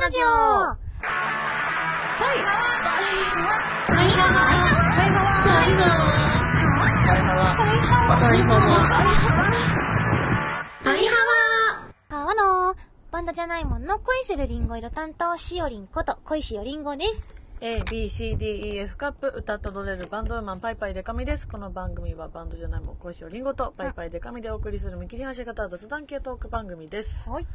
ラジオ。はい。あわのバンドじゃないもんの恋するリンゴ色担当しおりんこと恋しおりんごです。A, B, C, D, E, F カップ歌って踊れるバンドウーマンパイパイデカミです。この番組はバンドじゃないもん恋しおりんごとパイパイデカミでお送りする見切り発車型雑談系トーク番組です。はい。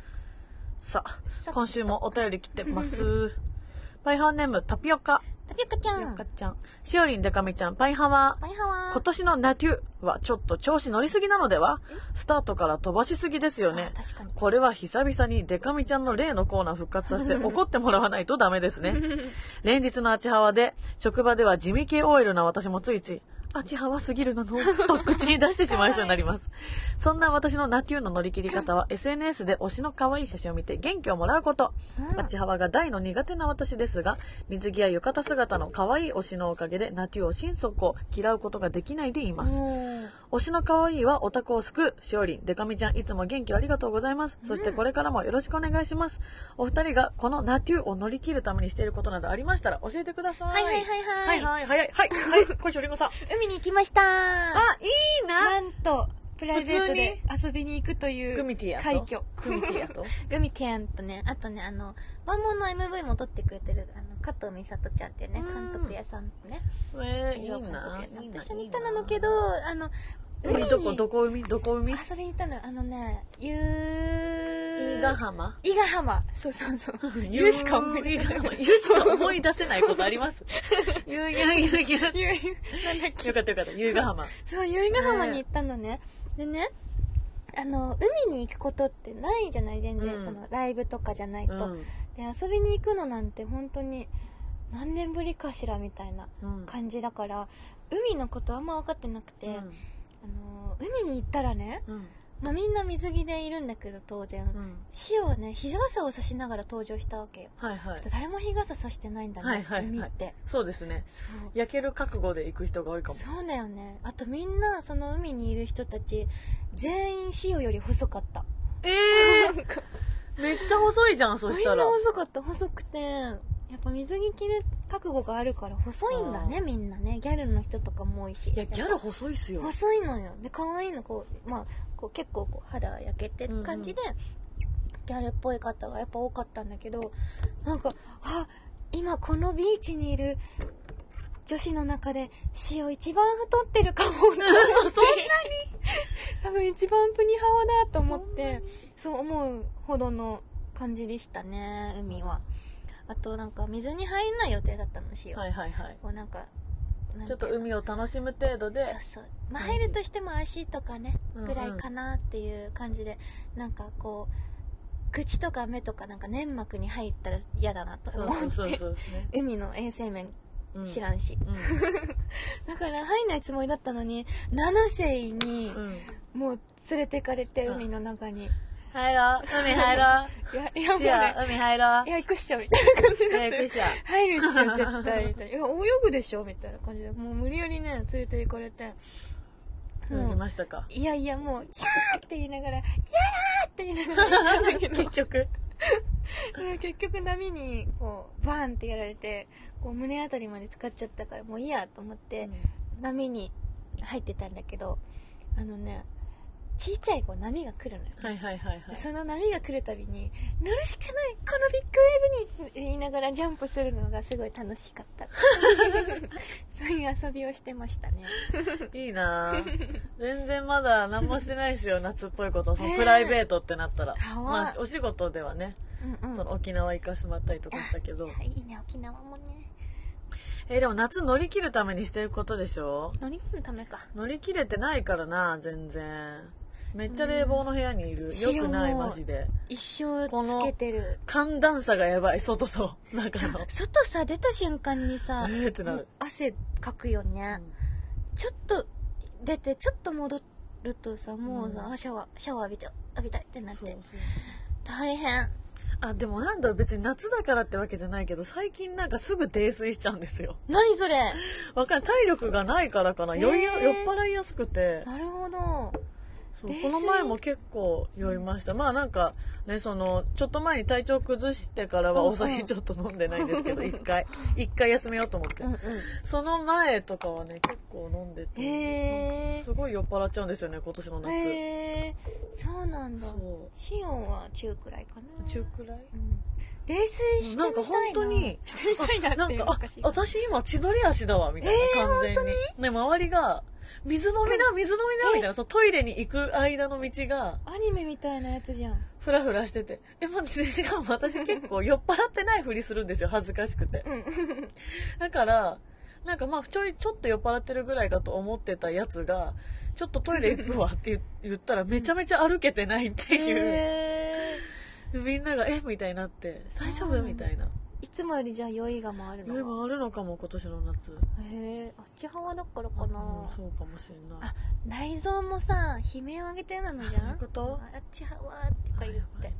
ささあ、今週もお便り来てます。パイハーネームタピオカ。タピオカちゃタピオん。カちゃん。しおりんデカミちゃん、パイハワバイハワ今年のナテュはちょっと調子乗りすぎなのでは？スタートから飛ばしすぎですよねあ。確かに。これは久々にデカミちゃんの例のコーナー復活させて 怒ってもらわないとダメですね。連日のアチハワで、職場では地味系 OL な私もついつい、アチハワすぎるなの、と口に出してしまいそうになります。そんな私のナテューの乗り切り方は、SNS で推しの可愛い写真を見て元気をもらうこと。うんアチハワが大の苦手な私ですが、水着や浴衣姿の可愛い推しのおかげで、ナテューを心底嫌うことができないでいます。うん推しの可愛いはオタクを救う、しおりん、デカミちゃん、いつも元気をありがとうございます。そしてこれからもよろしくお願いします。お二人がこのナテューを乗り切るためにしていることなどありましたら教えてください。はいはいはいははいい。はいはいはいはい。これしおりんごさん。海に行きましたあ、いいななんと、プライベートで遊びに行くという快挙。グミティアと？グミティアンとね、あとね、あの、万能の MV も撮ってくれてる、あの、加藤美里ちゃんっていうね、うん監督屋さんとね、えー、いい映像監な督屋さんいいなと一緒に行ったなのけど、あの、海に海どこ、どこ海？どこ海？遊びに行ったのよ。あのね、ゆ伊賀浜？伊賀浜。そうそうそう。ゆうしか思い出せない。ゆうしか思い出せないことあります？ゆうゆうゆうゆう。ゆうゆうなんだっけ？よかったよかった。ゆうが浜。そう、由比ヶ浜に行ったのね。でね、あの、海に行くことってないじゃない？全然、うんその、ライブとかじゃないと。うん。で、遊びに行くのなんて本当に、何年ぶりかしらみたいなうん。感じだから、海のことあんま分かってなくて、あの、海に行ったらね、うん。まあ、みんな水着でいるんだけど、当然。うん。シオはね、日傘を差しながら登場したわけよ。はいはい。誰も日傘差してないんだね、はいはいはい海って。そうですね。そう。焼ける覚悟で行く人が多いかも。そうだよねあとみんなその海にいる人たち全員シオより細かったええー、めっちゃ細いじゃん、そみんしたらな。細かった細くてやっぱ水着着る覚悟があるから細いんだねみんなね。ギャルの人とかも多いし。いや、ギャル細いっすよ。細いのよ。で可愛いのこうまあこう結構こう肌焼けてる感じで、ギャルっぽい方がやっぱ多かったんだけどなんかあ今このビーチにいる女子の中で塩一番太ってるかもそんなに多分一番プニハワだと思ってそう思うほどの感じでしたね海はあとなんか水に入んない予定だったの塩、はいはいはい。こうなんかなんちょっとていうの海を楽しむ程度で、そうそう。まあ入るとしても足とかね、うんうん。ぐらいかなっていう感じでなんかこう口とか目とかなんか粘膜に入ったら嫌だなとそう思って。そうそうそうですね。海の衛生面うん。知らんし、うん。だから入んないつもりだったのに七世にうん。もう連れてかれてうん。海の中に、入ろう。海入ろいやいやもうね海入ろうい。や行くっしょみたいな感じになってえー、クシャ。入るっしょ絶対みたいないや泳ぐでしょみたいな感じでもう無理やりね連れて行かれて泳ぎましたか？いやいやもう「キャー!」って言いながら「やらー!」って言いながら行ったんだけど結局。うん結局波にこうバーンってやられてこう胸あたりまで使っちゃったからもういいやと思って波に入ってたんだけどあのね小さいこう波が来るのよ、はいはいはいはい。その波が来るたびに乗るしかないこのビッグウェーブにって言いながらジャンプするのがすごい楽しかった。そういう遊びをしてましたね。いいな。ぁ全然まだ何もしてないですよ、夏っぽいこと。そのプライベートってなったら。はわまあ、お仕事ではね、うんうん。その沖縄行かせてもらったりとかしたけど。いいね沖縄もね。えーでも夏乗り切るためにしてることでしょ？乗り切るためか。乗り切れてないからな、全然。めっちゃ冷房の部屋にいる。うんよくない、マジで。一生つけてる寒暖差がやばい、外と 中の。外さ出た瞬間にさえーってなる汗かくよね、ちょっと出てちょっと戻るとさもうさ、うんあシャワーシャワー浴びて浴びたいってなって大変あ、でもなんだろう、別に夏だからってわけじゃないけど、最近なんかすぐ泥酔しちゃうんですよ。何それわかんない。体力がないからかな。へー酔い、酔っ払いやすくて。なるほどそうこの前も結構酔いました、まあなんかねそのちょっと前に体調崩してからはお酒ちょっと飲んでないんですけど 一回一回休めようと思って、うんうん。その前とかはね結構飲んでて、すごい酔っ払っちゃうんですよね今年の夏、へえそうなんだ。そシオンは中くらいかうな。中くらい？うん。泥酔してみたいな。なんか本当に してみたいなな。んか私今千鳥足だわみたいな、完全に？ね周りが水飲みな水飲みなみたいなそのトイレに行く間の道が。アニメみたいなやつじゃん。フラフラしてて。えマジでしかも私結構酔っ払ってないふりするんですよ恥ずかしくて。うん。だからなんかまあちょいちょっと酔っ払ってるぐらいかと思ってたやつがちょっとトイレ行くわって言 言ったらめちゃめちゃ歩けてないっていう、みんながえ？みたいになって。大丈夫？みたいないつもよりじゃあ酔いが回るの酔いもあるのかも今年の夏。へえあっち側だからかうんなそうかもしれない。あ内臓もさ悲鳴を上げてるのじゃんあそういうこと？あっち派はとか言って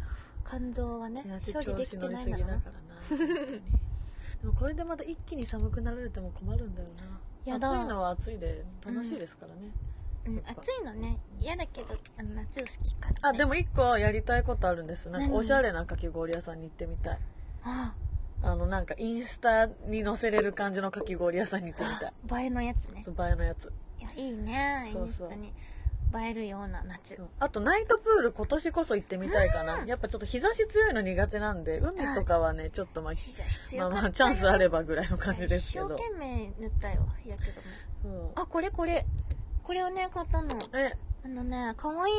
肝臓がね処理できてないんだな。でもこれでまた一気に寒くなられても困るんだよな。やだ。暑いのは暑いで楽しいですからね、うんやっぱ。暑いのね嫌だけどあの夏好きから、ね、あでも一個やりたいことあるんです。なんか何？おしゃれなかき氷屋さんに行ってみたい。ああのなんかインスタに載せれる感じのかき氷屋さんに行ってみたい。映えのやつね。そう映えのやつ。いやいいね。そうそう。インスタに映えるような夏。あとナイトプール今年こそ行ってみたいかな、うん。やっぱちょっと日差し強いの苦手なんで海とかはねちょっとまあ日差し強まあまあチャンスあればぐらいの感じですけ一生ど懸命塗ったよ日焼け止め。あこれこれ。これをね買ったの。え？あのね可愛い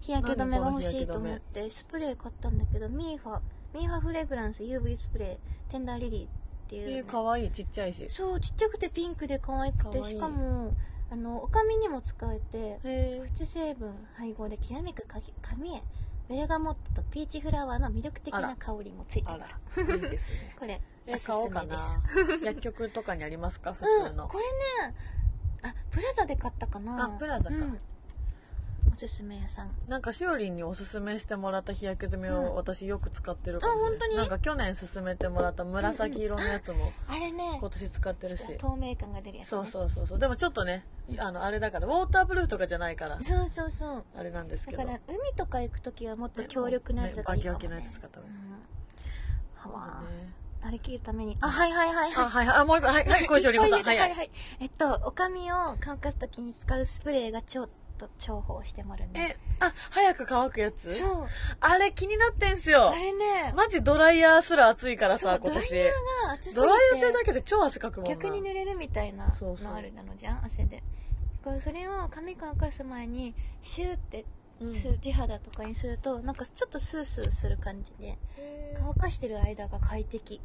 日焼け止めが欲しいと思ってスプレー買ったんだけどミーファミーファフレグランス UV スプレーテンダーリリーっていう、ね、かわいい。ちっちゃいし。そうちっちゃくてピンクで可愛くてしかもあのお髪にも使えてへえプチ成分配合できらめくか髪へベルガモットとピーチフラワーの魅力的な香りもついてる。いいですね。これえ買おうかな。薬局とかにありますか？普うん通の、これねあプラザで買ったかな。あプラザか。うんおすすめ屋さん。なんかしおりんにおすすめしてもらった日焼け止めうん。を私よく使ってるかもしれない、あ本当に？なんか去年勧めてもらった紫色のやつもあれね。今年使ってるし。透明感が出るやつ、ね、そうそうそうそう。でもちょっとねあのあれだからウォータープルーフとかじゃないから。そうそうそう。あれなんですけど。だから海とか行く時はもっと強力なやつがいいかも、ね。ねバキバキのやつ使った方がいい。うん、はなりきるために。あはいはいはいあはい。はいはい。あもう一個はいはい小石おりまさんははいいはい。いはい。えっとお髪を乾かす時に使うスプレーがちょっと重宝してもらうね。えあ早く乾くやつ？そう。あれ気になってんすよ。あれね。マジドライヤーすら暑いからさ今年。ドライヤーが暑すぎて。ドライヤーってだけで超汗かくもんな。逆に濡れるみたいなのあるなのじゃん汗で。だからそれを髪乾かす前にシューって地肌とかにするとなんかちょっとスースーする感じでへ乾かしてる間が快適。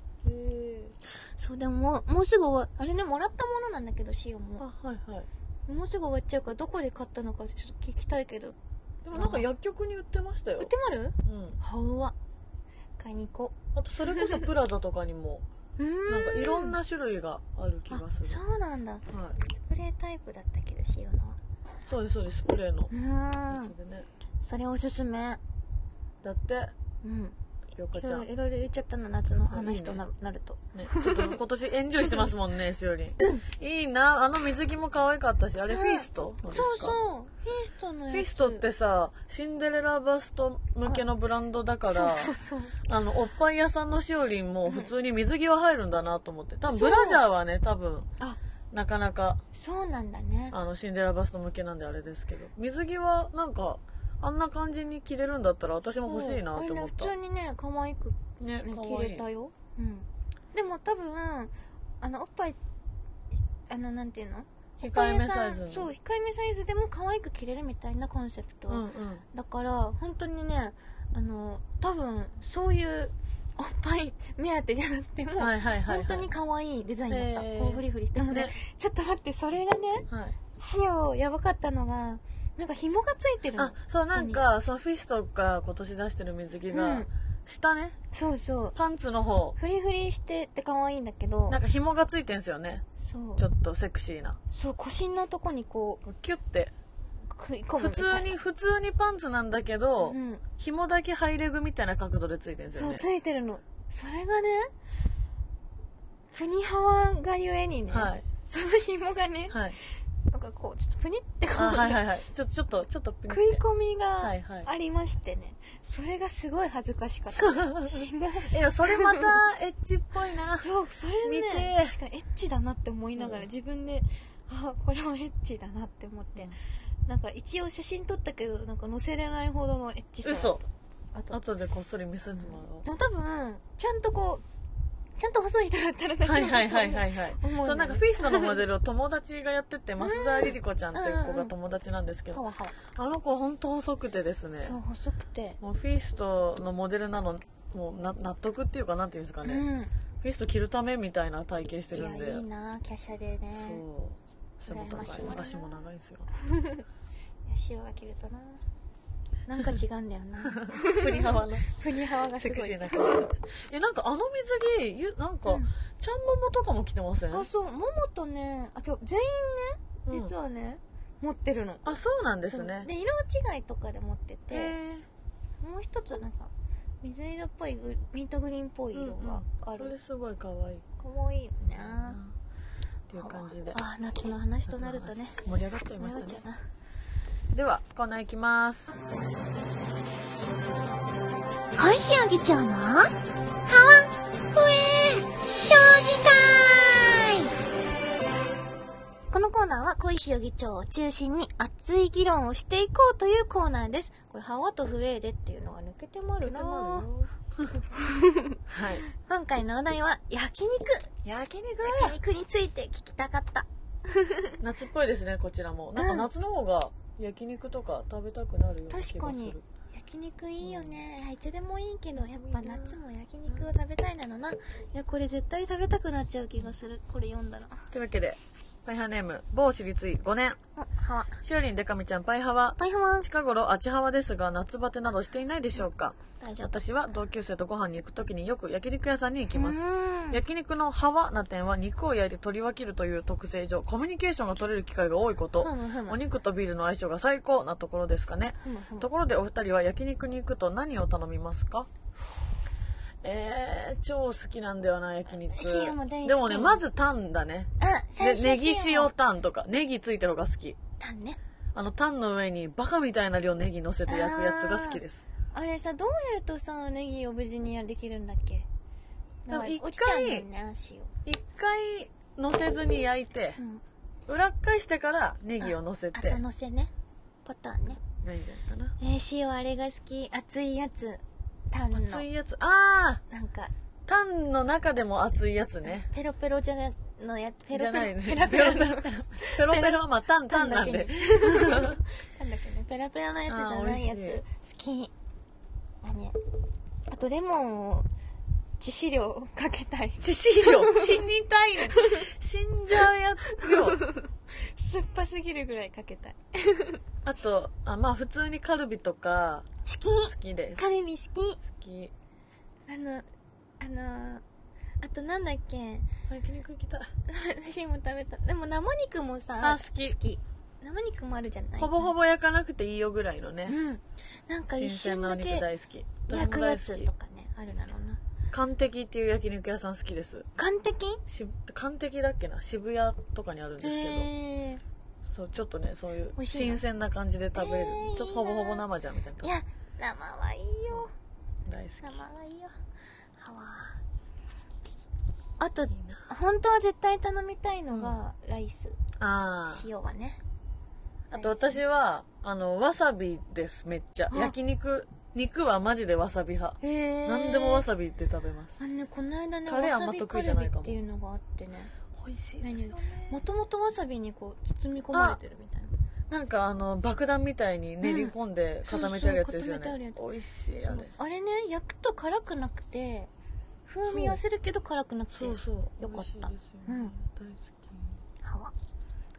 そうでももうすぐあれねもらったものなんだけどシオンーも。あはいはいもうすぐ終わっちゃうからどこで買ったのかちょっと聞きたいけど。でもなんか薬局に売ってましたよ。売ってまるうん。は。うわ買いに行こあとそれこそプラザとかにも。なんかいろんな種類がある気があする。そうなんだ。はい。スプレータイプだったけどシオンのは。そうですそうです。スプレーの。うん。それおすすめ。だって。うんよかちゃん。ねいろいろ言っちゃったの夏の話とななると。ちょっと今年エンジョイしてますもんね しおりん。いいなあの水着も可愛かったしあれうん。フィースト？そうそう feastのやつ。 feastってさシンデレラバスト向けのブランドだからあのおっぱい屋さんのしおりんも普通に水着は入るんだなと思って。多分ブラジャーはね多分あ。なかなかそうなんだね。あのシンデレラバスト向けなんであれですけど。水着はなんかあんな感じに着れるんだったら私も欲しいなって思った。そう普通にね可愛くねね着れたよ。うん。でも多分あのおっぱいあのなんていうの？控えめサイズの。そう控えめサイズでも可愛く着れるみたいなコンセプト、うんうん。だから本当にねあの多分そういうおっぱい目当てじゃなくても、はいはい本当に可愛いデザインだった、こうフリフリしてでもねね。ちょっと待ってそれがねはい。仕様やばかったのがなんか紐がついてるの。あそうなんかその feastが今年出してる水着が、うん。下ね。そうそう。パンツの方。フリフリしてって可愛いんだけど。なんか紐がついてんすよね。そう。ちょっとセクシーな。そう腰のとこにこキュッて。う食い込む普通に普通にパンツなんだけど、うん、紐だけハイレグみたいな角度でついてるんですよね。そうついてるの。それがねふにはわがゆえにね、はい。その紐がねはいなんかこうちょっとプニってこう、あはいはいはい。ちょちょっとちょっとプニっ食いて込みがはいはい。ありましてね、それがすごい恥ずかしかった、ね、いやそれまた エッチっぽいな。そうそれ見ねて。確かにエッチだなって思いながら、うん。自分であこれはエッチだなって思って、なんか一応写真撮ったけどなんか載せれないほどのエッチさだった。嘘。あと後でこっそり見せてもでも多分ちゃんとこうちゃんと細い人だったらはいはいはいいはい。はいそうなんかフィーストのモデルを友達がやってて増田リリ子ちゃんっていう子が友達なんですけど。あの子ほんと細くてですね。そう細くて、もうフィーストのモデルなのもうな納得っていうかなんていうんですかね、うん。フィースト着るためみたいな体型してるんで。いいな華奢でね。そう。背も高い。足も長いんですよ。いや塩が切るとななんか違うんだよな。振り幅の。振り幅がすごい。セクシーなえなんかあの水着ゆなんか、うん。ちゃんももとかも着てません？あそうももとねあ違う全員ね実はね、持ってるの。あそうなんですね。で色違いとかで持っててへもう一つなんか水色っぽいグミントグリーンっぽい色があえこれる、すごい可愛い。かわいいよね。っていう感じで。あ夏の話となるとね。盛り上がっちゃいましたねではコーナーいきます。小石あげちゃうの？ハワふえ評議会このコーナーは小石議長を中心に熱い議論をしていこうというコーナーです。これ、ハワとフエーでっていうのが抜けてもあるなはい。今回のお題は焼肉。焼肉？焼肉について聞きたかった。夏っぽいですねこちらも。なんか夏の方が焼肉とか食べたくなるような気がする確かに焼肉いいよね。いつでもいいけど、やっぱ夏も焼肉を食べたいなのな。いや、これ絶対食べたくなっちゃう気がする。これ読んだら。というわけでパイハーネーム某私立医5年。お、ハワ。しおりんでかみちゃんパイハワ。パイハワ。近頃あちはわですが夏バテなどしていないでしょうか。大丈夫。私は同級生とご飯に行く時によく焼肉屋さんに行きます。うん。焼肉のハワな点は肉を焼いて取り分けるという特性上コミュニケーションが取れる機会が多いこと。ふむふむ。お肉とビールの相性が最高なところですかね。ふむふむ。ところでお二人は焼肉に行くと何を頼みますか？えー、超好きなんだよな焼肉塩も大好きでもねまずタンだねあ、で最初ネギ塩タンとかネギついてる方が好きタンね。あのタンの上にバカみたいな量ネギ乗せて焼くやつが好きですあれさ、どうやるとさ、ネギを無事にできるんだっけ？一回。一回乗せずに焼いてうん。裏っ返してからネギを乗せて後乗せね。パターンね。がいいかなえー、塩あれが好き。熱いやつ。タンの。熱いやつああなんか、タンの中でも熱いやつねペロペロじゃな、のや、ペロペロ。ペロペロ。ペロはまあタンタンなんでなん だっけね、ペラペラなやつじゃないやつ。好き。あね。あと、レモンを、致死量かけたい。致死量？死にたいね死んじゃうやつ量 酸っぱすぎるぐらいかけたい。あとあまあ普通にカルビとか好き。好きです。カルビ好き。好き。あの、あの、あとなんだっけ。焼肉行きたい。私も食べた。でも生肉もさ、あ好き。好き。生肉もあるじゃない？ほぼほぼ焼かなくていいよぐらいのね。うん。なんか新一鮮なお肉瞬だけ大好き。焼くやつとかね、あるだろうな。き完璧っていう焼肉屋さん好きです。完璧し完璧だっけな？渋谷とかにあるんですけど。へーそうちょっとねそういう美味しいの新鮮な感じで食べれる、えーちょっとほぼほぼ生じゃんみたいな。いや、生はいいよ。大好き。生はいいよ。はわあといい、な。本当は絶対頼みたいのが、ライス。あー。塩はね。あと私はあのわさびですめっちゃ。あ。焼肉。肉はマジでわさび派。へー。何でもわさびって食べます。あのね、この間ね、タレあんまわさびカルビ得意じゃないかもっていうのがあってね。美味しいですよもともとわさびにこう、包み込まれてるみたいな。なんかあの爆弾みたいに練り込んで固めてあるやつですよそうそう固めてあるやつ。ね美味しいあれ。あれね、焼くと辛くなくて、風味はするけど辛くなくて。そうそうよかった。美味しいですよね。うん。大好はわ。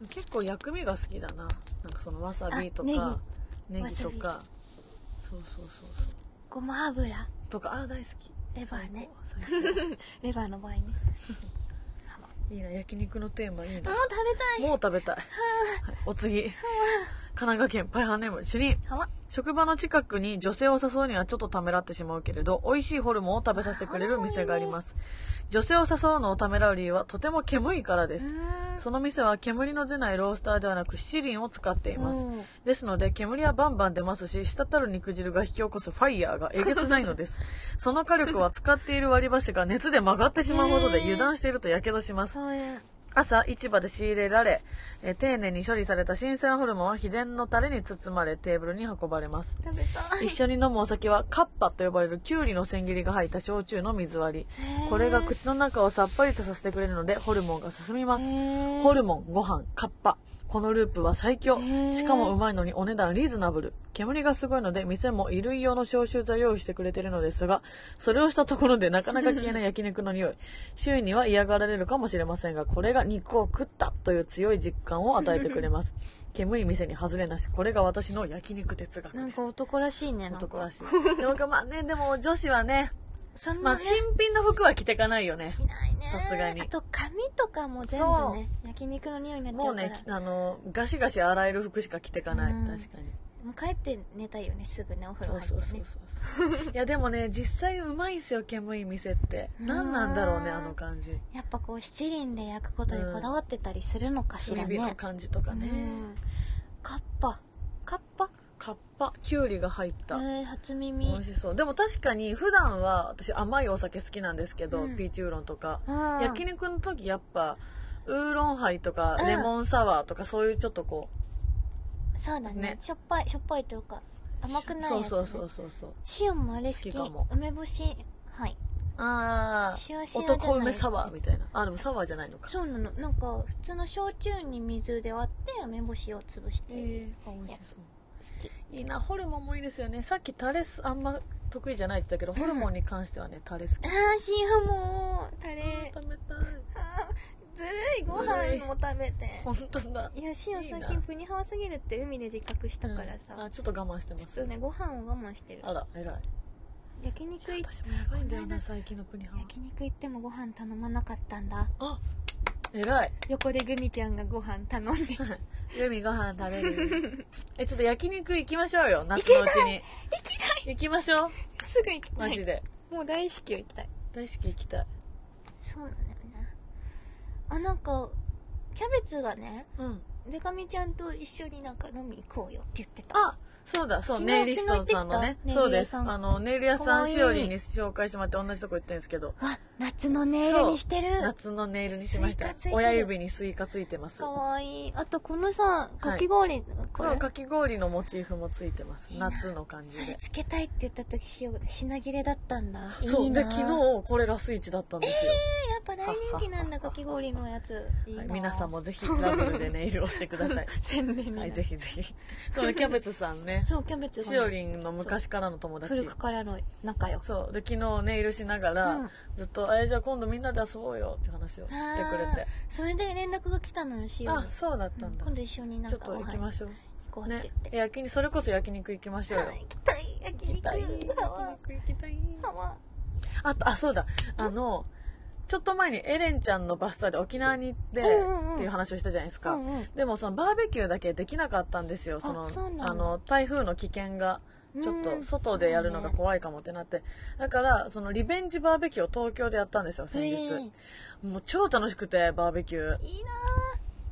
き結構薬味が好きだな。なんかそのわさびとかネギ。とか。そうそうそうそう。ごま油。とかあー大好き。レバーね。レバーの場合ね。いいな焼肉のテーマいいな。もう食べたい。もう食べたい、はい、お次神奈川県パイハーネーム主任。職場の近くに女性を誘うにはちょっとためらってしまうけれど美味しいホルモンを食べさせてくれる店があります。女性を誘うのをためらう理由はとても煙いからです。うんその店は煙の出ないロースターではなく七輪を使っています。うんですので煙はバンバン出ますし滴る肉汁が引き起こすファイヤーがえげつないのです。その火力は使っている割り箸が熱で曲がってしまうほどで油断しているとやけどします朝市場で仕入れられえー丁寧に処理された新鮮ホルモンは秘伝のタレに包まれテーブルに運ばれます。一緒に飲むお酒はカッパと呼ばれるキュウリの千切りが入った焼酎の水割り。これが口の中をさっぱりとさせてくれるのでホルモンが進みます。ホルモン、ご飯、カッパ。このループは最強。しかもうまいのにお値段リーズナブル。煙がすごいので、店も衣類用の消臭剤を用意してくれてるのですが、それをしたところでなかなか消えない 焼肉の匂い。周囲には嫌がられるかもしれませんが、これが肉を食ったという強い実感を与えてくれます。煙い店に外れなし。これが私の焼肉哲学ですなんか。男らしいね男らしい。でもまあね、でも女子はね、そんまあなね新品の服は着てかないよね。着ないねさすがにあと髪とかも全部ね焼肉の匂いになっちゃうからもうね、あの、ガシガシ洗える服しか着てかない。うん確かに。もう帰って寝たいよねすぐねお風呂そう入ってねそうそうそう。いやでもね、実際うまいんすよ、煙い店って。何なんだろうね、あの感じ。やっぱこう七輪で焼くことにこだわってたりするのかしら炭火のね、感じとかね。うんカッパカッパカッパ、キュウリが入った。えー、初美耳味しそう。でも確かに普段は私甘いお酒好きなんですけど、うんピーチウーロンとか。うん焼肉の時やっぱ、ウーロンハイとか、うんレモンサワーとか、そういうちょっとこそうだねねしょっぱいしょっぱいというかう、甘くないやつ、ね、そうそうそうそうそう。塩もあれ好き好きかも梅干しはいああ、塩塩じゃない男梅サワーみたいな。あ、でもサワーじゃないのか。そうなのなんか普通の焼酎に水で割って梅干しを潰してるえー、美味しそう。好き。いいなホルモンもいいですよね。さっきタレスあんま得意じゃないって言ったけど、ホルモンに関してはねタレ好き。あー塩もタレ。食べたい。あーずるい。ご飯も食べて。本当だ。いや塩いいな。最近プニハワすぎるって海で自覚したからさ、うん。あちょっと我慢してます。ちょっとねご飯を我慢してる。あら偉い。焼肉行っ私もやばいんだよこの間な。最近のプニハワ。焼肉行ってもご飯頼まなかったんだ。あ偉い。横でグミちゃんがご飯頼んで。ユミご飯食べる。えちょっと焼肉行きましょうよ夏のうちに。行きたい！行きましょう。すぐ行きたい！マジで。もう大好きよ行きたい。大好き行きたい。そうなんだよね。あなんかキャベツがねうん。でかみちゃんと一緒になんか飲み行こうよって言ってた。あそうだ、そう、ネイリストさんのね。そうです。あの、ネイル屋さん、しおりんに紹介してもらって同じとこ行ってるんですけど、わ夏のネイルにしてる。夏のネイルにしました。親指にスイカついてます。かわいい。あとこのさかき氷、そう、かき氷のモチーフもついてます。夏の感じで。つけたいって言った時し品切れだったんだ。いそう、で、昨日これラスイチだったんですよ。やっぱ大人気なんだかき氷のやつ。皆さんもぜひダブルでネイルをしてください。宣伝になる。はい、ぜひぜひ。そう、キャベツさんね。そうキャベツがねしおりんの昔からの友達古。くからの仲良そう。で、昨日ネイルしながら、うんずっと、え、じゃあ今度みんなで遊ぼうよって話をしてくれて。それで連絡が来たのよしおにあ、そうだったんだ。今度一緒になんちょっと行きましょう。行こうって言ねっ。て、焼肉、それこそ焼肉行きましょうよ。はい行きたい焼肉行きたい。焼肉ハワ行きたい。ハワあと、あ、そうだ。あの、ちょっと前にエレンちゃんのバスツアーで沖縄に行って、っていう話をしたじゃないですか。うんうんでもそのバーベキューだけできなかったんですよ。その、あの、台風の危険が、ちょっうんと外でやるのが怖いかもってなって。だから、そのリベンジバーベキューを東京でやったんですよ、先日。えもう超楽しくて、バーベキュー。いいな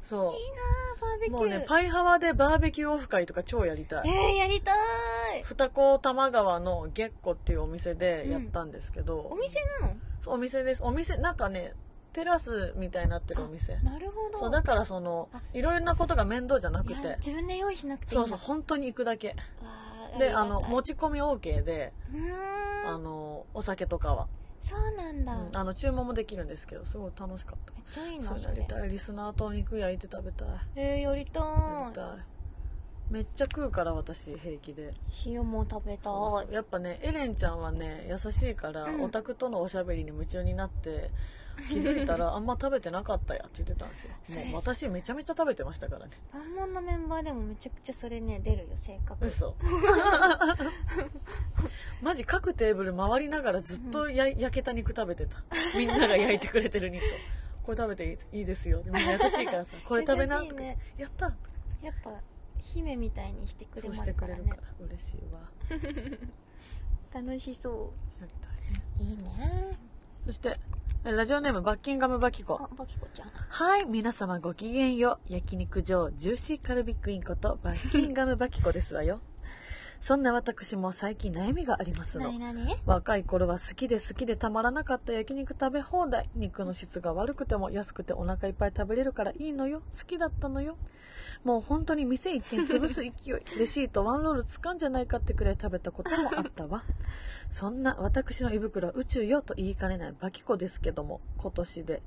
そぁいいなぁバーベう。キューもうね、パイハワでバーベキューオフ会とか超やりたい。えー、やりたい二子玉川のゲッコっていうお店でやったんですけど、お店なの？お店です。お店なんかねテラスみたいになってるお店。なるほど。そうだからそのあいろいろなことが面倒じゃなくて。自分で用意しなくていいそうそう本当に行くだけ。であの持ち込み OK でうーん。あのお酒とかは、そうなんだ、うんあの注文もできるんですけどすごい楽しかった。めっちゃいいなそれ。やりたい。リスナーとお肉焼いて食べたい。えー、やりたい。やりたいめっちゃ食うから私平気で。塩も食べたい。やっぱねエレンちゃんはね優しいから、うん。オタクとのおしゃべりに夢中になって気づいたら あんま食べてなかったやって言ってたんですよ。もう私めちゃめちゃ食べてましたからね。万門のメンバーでもめちゃくちゃそれね出るよ性格嘘。マジ各テーブル回りながらずっとや焼けた肉食べてた。みんなが焼いてくれてる肉。をこれ食べていいですよ。みんな優しいからさ これ食べなとか、やった。やっぱ姫みたいにしてくれそうましてくれるるからねから嬉しいわ 楽しそやりたいねういいねそしてラジオネームバッキンガムバキコあ。バキコちゃんはい、皆様ごきげんよう。焼肉上ジューシーカルビックインことバッキンガムバキコですわよ。そんな私も最近悩みがありますの。若い頃は好きで好きでたまらなかった焼肉食べ放題。肉の質が悪くても安くてお腹いっぱい食べれるからいいのよ。好きだったのよ。もう本当に店一軒潰す勢い。レシートワンロール使うんじゃないかってくらい食べたこともあったわ。そんな私の胃袋は宇宙よと言いかねないバキコですけども今年で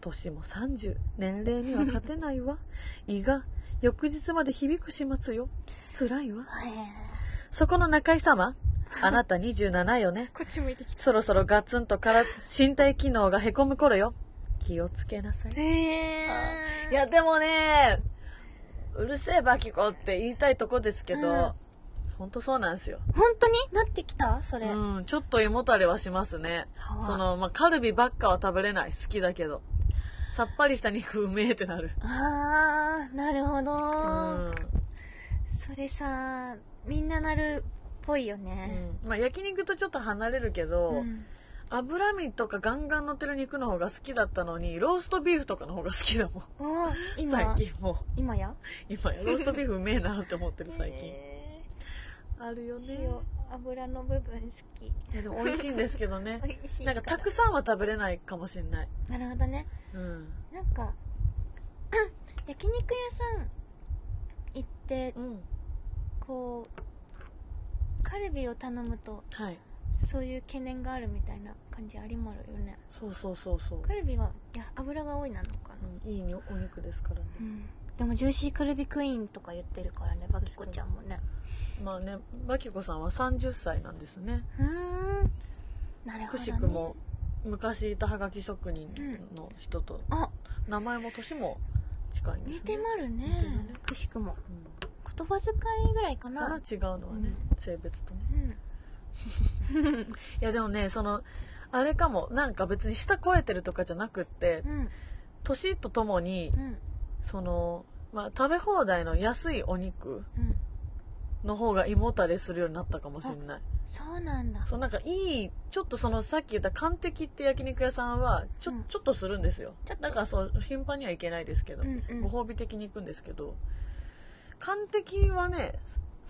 年も30年齢には勝てないわ。胃が翌日まで響く始末よ。辛いわ。へそこの中井様？あなた27よね？ーこっち向いてきそろそろガツンとから身体機能がへこむ頃よ。気をつけなさい。へえいや、でもね、うるせえバキコって言いたいとこですけど、うんほんとそうなんですよ。本当に？なってきた？それ、うん、ちょっと胃もたれはしますねその、まあ、カルビばっかは食べれない。好きだけど。さっぱりした肉うめえってなる。あーなるほど、うん。それさみんななるっぽいようね、ん。まあ、焼肉とちょっと離れるけど、うん。脂身とかガンガン乗ってる肉の方が好きだったのに、ローストビーフとかの方が好きだもん。今。最近もう。今や？今や。ローストビーフうめえなって思ってる最近、へあるよね。油の部分好き。いやでも美味しいんですけどね。なんかたくさんは食べれないかもしれない。なるほどね。うん。なんか 焼肉屋さん行ってうんこうカルビを頼むとはい。そういう懸念があるみたいな感じありまるよね。そうそうそうそう、カルビはいや油が多いなのかな、うん、いいにお肉ですからね。うん、でもジューシーカルビクイーンとか言ってるからねバキコちゃんもね。まあねバキコさんは30歳なんですね。うーん。なるほくど、ね、しくも昔いたはがき職人の人と。あ。名前も年も近いんですね。似てまるね。ね。くしくも。うん言葉遣いぐらいかな。違うのはね、性別とね。うん。いやでもねそのあれかも。なんか別に下超えてるとかじゃなくってうん。年とともにうん。その、まあ、食べ放題の安いお肉うん。の方が胃もたれするようになったかもしれない。そうなんだ。そうなんかいいちょっとそのさっき言った完璧って焼肉屋さんはちょ,、うん。ちょっとするんですよ。だからそう頻繁には行けないですけど、うんうん。ご褒美的に行くんですけど完璧はね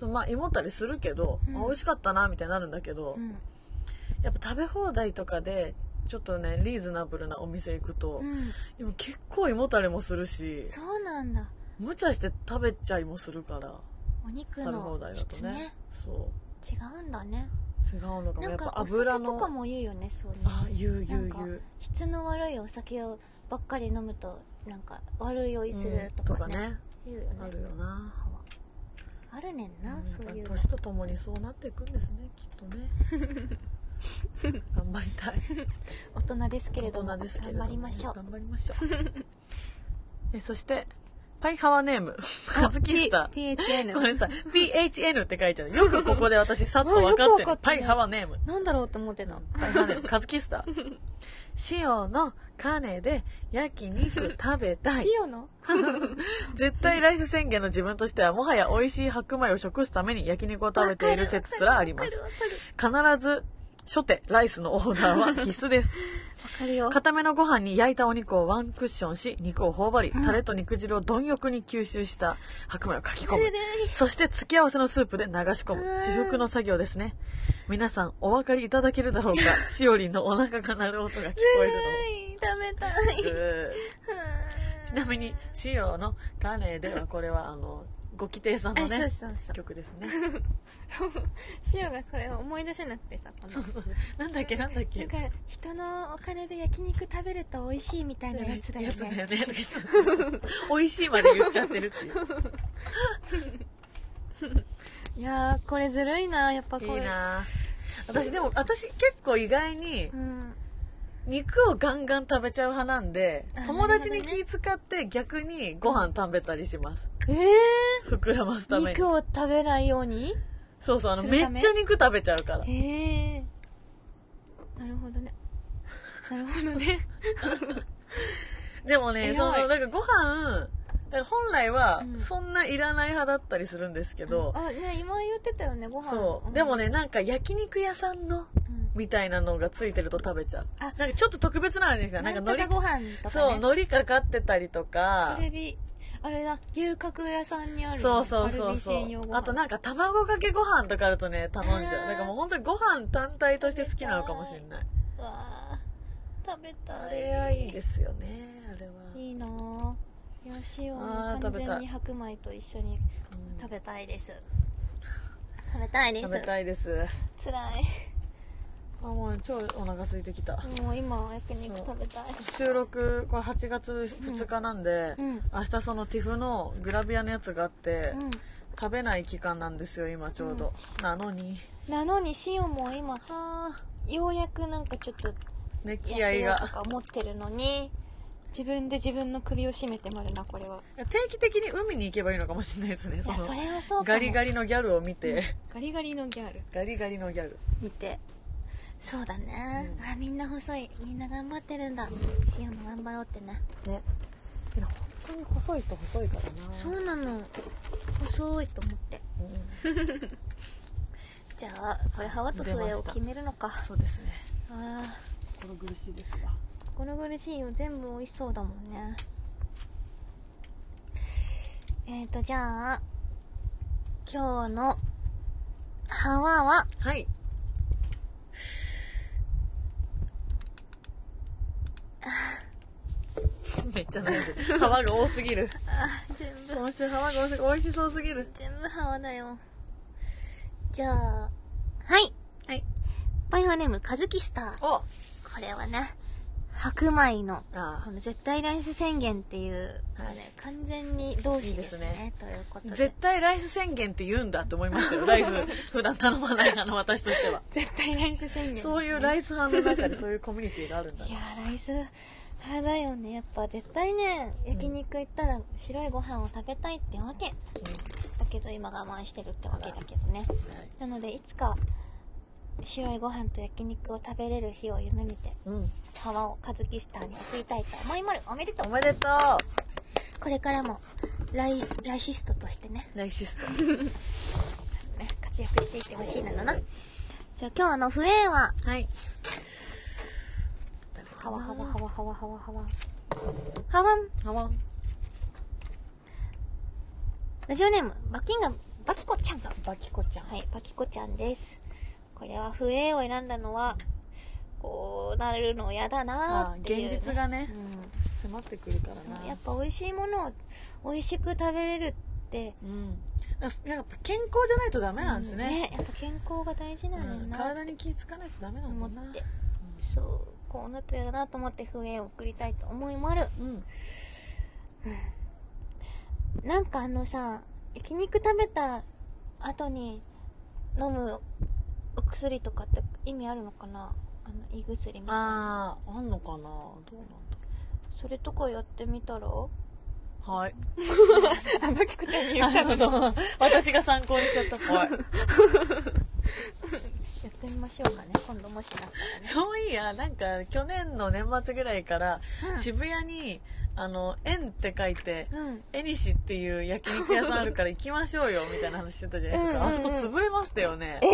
まあ胃もたれするけど、うん。あ美味しかったなみたいになるんだけど、うん。やっぱ食べ放題とかでちょっとねリーズナブルなお店行くと、うん。でも結構胃もたれもするしそうなんだ。無茶して食べちゃいもするからお肉食べ放の題だとね。質ね。そ違うんだね。う違うのかも。なんかやっぱ油のとかも言うよねそうねあ言う言うん言う。質の悪いお酒をばっかり飲むとなんか悪い酔いするとかね,、うんね言うよねあるよなあるねんな、うんそういうの。年とともにそうなっていくんですねきっとね。頑張りたい。大人ですけれども大人ですけれども。頑張りましょう。頑張りましょう。えそしてパイハワネーム。カズキスタ P- PHN ごめんなさい。PHN って書いてある。よくここで私さっと分かうんってる、パイハワネーム。なんだろうと思ってた、パイハワネーム。カズキスタ 塩の金で焼肉食べたい。塩の？絶対ライス宣言の自分としてはもはや美味しい白米を食すために焼肉を食べている説すらあります。必ず初手ライスのオーダーは必須です。固めのご飯に焼いたお肉をワンクッションし肉を頬張り、うん。タレと肉汁を貪欲に吸収した白米をかき込む。そして付け合わせのスープで流し込む。うん。至福の作業ですね。皆さんお分かりいただけるだろうか？しおりんのお腹が鳴る音が聞こえるはい食べたい。ちなみに塩の種ではこれはあのご規定さんのあそうねそうそう。曲ですね。塩がこれを思い出せなくてさこの。なんだっけなんだっけ。なんか人のお金で焼肉食べると美味しいみたいなやつだよやつだね。よね。美味しいまで言っちゃってるっていう。いやーこれずるいなやっぱこれ。いいな私でも私結構意外にうん肉をガンガン食べちゃう派なんであ友達に気遣って逆にご飯食べたりします。え膨らますたー、めに。肉を食べないように？そうそうあのめ？めっちゃ肉食べちゃうから。ええなるほどね。なるほどね。でもねそのだからご飯だから本来はうん。そんないらない派だったりするんですけど、あね今言ってたよねご飯。そう。でもねなんか焼肉屋さんのうんみたいなのがついてると食べちゃう。あ。なんかちょっと特別なんですよなんか海苔なんとかご飯とかそうね海苔かかってたりとか。カルビあれだ牛角屋さんにある。そうそうそうそう。あとなんか卵かけご飯とかあるとね頼んじゃう。だからもう本当にご飯単体として好きなのかもしれない。うわー食べたい。あれはいいですよねあれは。いいなぁいや塩あー完食べたい。全に白米と一緒にうん食べたいです。食べたいです。食べたいです。つらあもう超お腹空いてきた。いもう今は焼肉食べたい。収録これ8月2日なんで、うん。明日そのティフのグラビアのやつがあって、うん。食べない期間なんですよ今ちょうど、なのに。なのに塩も今あようやくなんかちょっと気合が。とか思ってるのに自分で自分の首を絞めてまるなこれは。定期的に海に行けばいいのかもしれないですねそれはそうガリガリのギャルを見て、ガリガリのギャル。ガリガリのギャル。見てそうだね、うん。あみんな細い。みんな頑張ってるんだ。塩も頑張ろうってね。ね。けど本当に細い人細いからな。そうなの。細いと思って。うん。じゃあこれハワと笛を決めるのか。そうですね。あ心苦しいですが。ー心苦しいよ全部美味しそうだもんね。えーとじゃあ今日のハワは？はいめっちゃ飲んでる。泡が多すぎる。あ全部。今週泡が多すぎる美味しそうすぎる。全部ハワだよ。じゃあはい。はい。バイオネームカズキスター。お。これはね白米のあこの絶対ライス宣言っていう、これね、完全に同志ですね。いいですね。ということで。絶対ライス宣言って言うんだって思いましたよ。ライス普段頼まないあの私としては。絶対ライス宣言、そういうライス派の中でそういうコミュニティがあるんだいやーライス派だよね。やっぱ絶対ね焼肉行ったら白いご飯を食べたいってわけ。だけど今我慢してるってわけだけどね。なのでいつか白いご飯と焼肉を食べれる日を夢見てうん、をカズキスターに送りたいと思いまるおめでとう。おめでとこれからもライライシストとしてね。うライシスト。ね活躍していってほしいなのな。じゃあ今日の笛ははいハワハワハワハワハワハワハワンハワラジオネームバキンガムバキコちゃんはバキコちゃんいバキコちゃんですこれは笛を選んだのはこうなるの嫌だなっていう、ね、現実がねうん。迫ってくるからな。やっぱ美味しいものを美味しく食べれるって。うん。やっぱ健康じゃないとダメなんですね,、やっぱ健康が大事なんだようん。な、体に気ぃつかないとダメなんだな。思って。そうこうなったなと思って笛を送りたいと思いまる。うん。なんかあのさ焼肉食べた後に飲むお薬とかって意味あるのかな？あの胃薬みたいな。あああんのかな？どうなんだそれとかやってみたら？ろうはい。あバキコちゃんにあそうそう私が参考にしちゃった。はい やってみましょうかね今度もしなったそういやなんか去年の年末ぐらいから、らね渋谷にあの円って書いてうん、うんエニシっていう焼肉屋さんあるから行きましょうよみたいな話してたじゃないですか、うんうんうん。あそこ潰れましたよね。ええ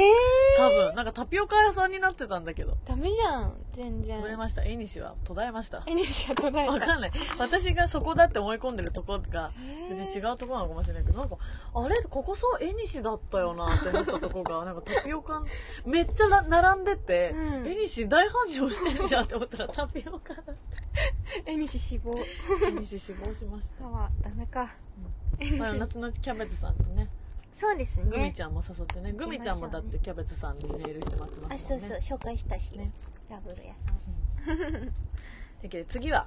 多分。なんかタピオカ屋さんになってたんだけど。ダメじゃん全然。潰れました。エニシは途絶えました。エニシア途絶えた。わかんない。私がそこだって思い込んでるとこがへー。別に違うとこなのかもしれないけどなんかあれ？ここそう絵西だったよなって思ったとこが なんかタピオカめっちゃな並んでて、うん。絵西大繁盛してんじゃんって思ったらタピオカだっ エニシ死亡。て絵西死亡しまし歯はダメか。エニた、まあ、シ夏のキャベツさんとね。そうですグミねちゃんも誘ってね。グミちゃんもだってキャベツさんにメールしてもらってまあすもね。そうんそう紹介したし、ね。ラブル屋さん。だけど次は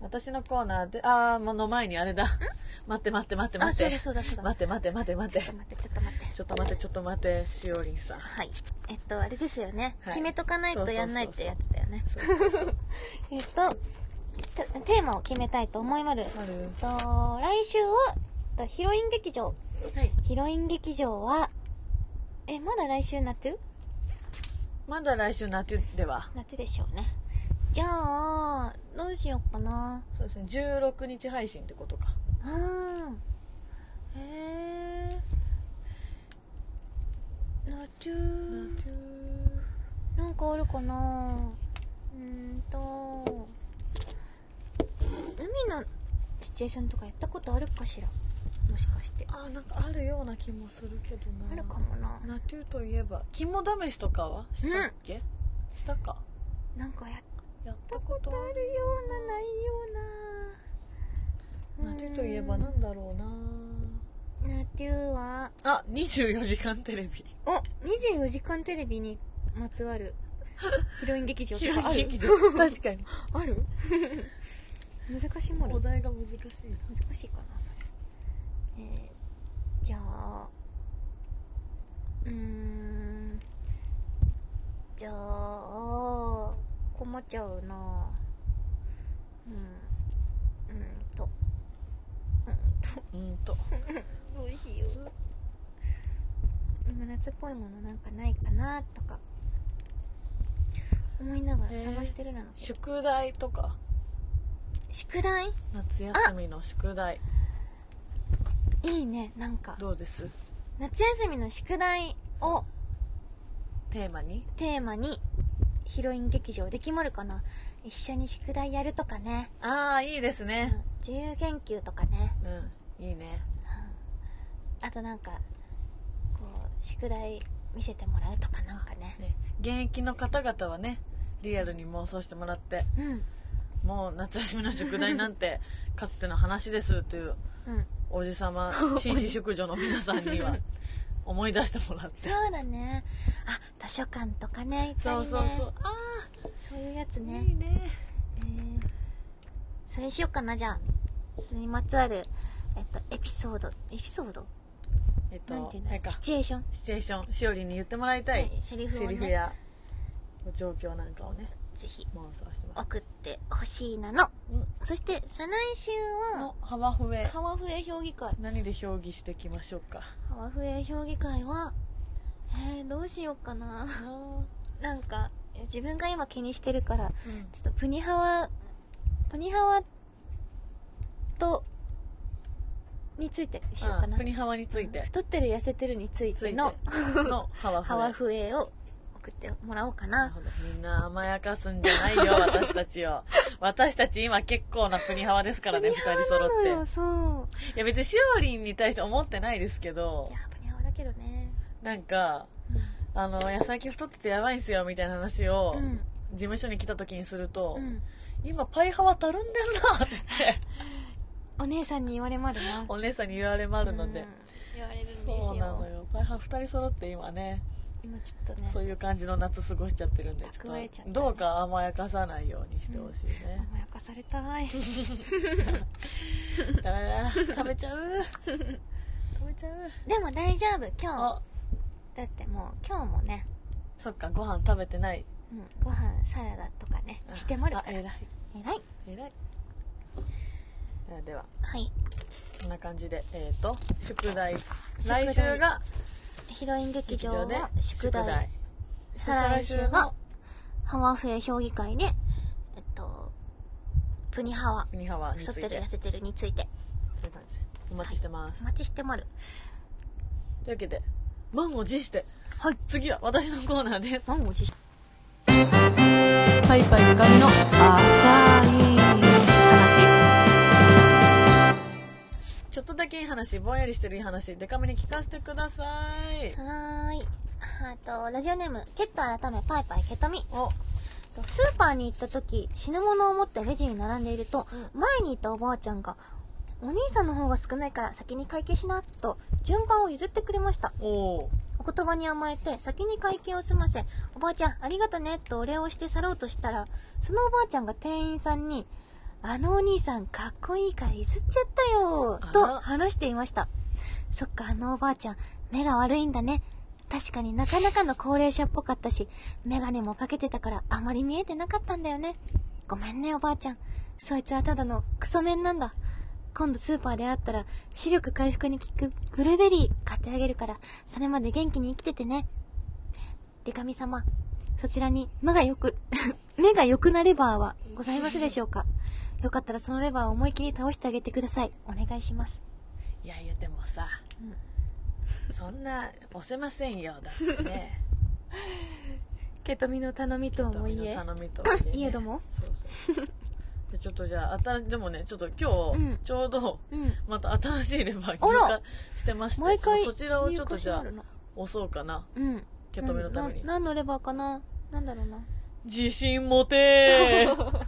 私のコーナーであーもの前にあれだ。待って待って待って待って。だそうだそうだ。待って待って待って待っちょってと待ってちょっと待って。ちょっと待ってちょっと待ってしおりんさん。はい。えっとあれですよね、はい。決めとかないとやんないってやつだよね。えっとてテーマを決めたいと思いまる。と来週はえっとヒロイン劇場。はい。ヒロイン劇場はえまだ来週になってる？まだ来週夏では。夏でしょうね。じゃあどうしようかな？そうですね。16日配信ってことか。あー。へえ夏なんかあるかな？うーんと海のシチュエーションとかやったことあるかしら？もしかして。あなんかあるような気もするけどな。あるかもな。ナトゥといえば肝試しとかは？したっけ、したか？なんかやっやったたここととあるようなないような。ナトゥといえばなんだろうな。ナテューはあ24時間テレビ。お24時間テレビにまつわる。ヒロイン劇場と広かある？確かに。ある？難しいもの。お題が難しい難しいかなそれ。えー、じゃあうーんじゃあ困っちゃうな。うんうんとうんと。うんと。どう しよ。う今夏っぽいものなんかないかなとか思いながら探してるなの、宿題とか？宿題？夏休みの宿題。いいねなんか。どうです？夏休みの宿題をテーマに？テーマにヒロイン劇場できまるかな？一緒に宿題やるとかね、ああいいですうんね自由研究とかね、うんいいね。うん。あとなんかこう宿題見せてもらうとかなんかね。ね現役の方々はねリアルに妄想してもらって。うんもう夏休みの宿題なんて かつての話ですといううん。おじさま 紳士淑女の皆さんには思い出してもらって。そうだね。あ図書館とかね行ったそうそう。そうあそういうやつあ、ね。いいね。えーそれしようかなじゃあ。それにまつわるえっとエピソード。エピソード？えっなんていうんかシチュエーション？シチュエーション。しおりに言ってもらいたい、はいセリフをね。セリフや状況なんかをね。ぜひ。妄想して送ってほしいなの。うん。そして再来週はのハワフエハワフエ評議会。何で評議していきましょうか。ハワフエ評議会はえー、どうしようかな。なんかえ自分が今気にしてるからうん。ちょっとプニハワプニハワとについてしようかな。あプニハワについて。太ってる痩せてるについててののハワフエハワフエを送ってもらおうかな。みんな甘やかすんじゃないよ 私たちを。私たち今結構なプニハワですからね二人な揃って。そう。いや別にしおりんに対して思ってないですけど。いやプニハワだけどね。なんかあの「いや最近太っててやばいんすよ」みたいな話をうん。事務所に来た時にすると「うん。今パイハワたるんでんな」って。言ってお姉さんに言われまるな。お姉さんに言われまるので、うん。言われるんですよ。そうなのよ。パイハワ2人揃って今ね今ちょっとね。そういう感じの夏過ごしちゃってるんでちょっとどうか甘やかさないようにしてほしいね、甘やかされたい。だ。食べちゃう。食べちゃう。でも大丈夫今あ。日だってもう今日もね、そっかご飯食べてない。うん、ご飯サラダとかねしてもらうから。あ偉い。偉い。偉い。あでは。はい。こんな感じでえっ、と宿題。宿題。来週がヒロイン劇場は宿題。再来週がハワフエ評議会でえっとプニハワ。国ハに太って。ついてる痩せてるについて。お待ちしてます、お待ちしてもる。というわけで満を持してはい。次は私のコーナーです。満を持し。てパイパイデカミの浅いちょっとだけいい話ぼんやりしてるいい話デカミに聞かせてください。はーい。あとラジオネームケット改めパイパイケトミ。お。スーパーに行った時品物を持ってレジに並んでいると、う前にいたおばあちゃんがお兄さんの方が少ないから先に会計しなと順番を譲ってくれました。お言葉に甘えて先に会計を済ませおばあちゃんありがとねとお礼をして去ろうとしたらそのおばあちゃんが店員さんにあのお兄さんかっこいいから譲っちゃったよと話していました。そっかあのおばあちゃん目が悪いんだね。確かになかなかの高齢者っぽかったしメガネもかけてたからあまり見えてなかったんだよね。ごめんねおばあちゃん。そいつはただのクソメンなんだ。今度スーパーで会ったら視力回復に効くブルーベリー買ってあげるからそれまで元気に生きててね。デカミ様そちらに目がよく 目が良くなレバーはございますでしょうかよかったらそのレバーを思い切り倒してあげてください。お願いします。いやいやでもさ、そんな押せませんよ。だってね。ケトミの頼みともいえ。頼みとはいえね。いえども。そうそうでちょっとじゃあ新でもねちょっと今うん。日ちょうどうん。また新しいレバー入荷してましてそちらをちょっとじゃあ押そうかな。うん。ケトミのために。な何のレバーかな？なんだろうな。自信持てー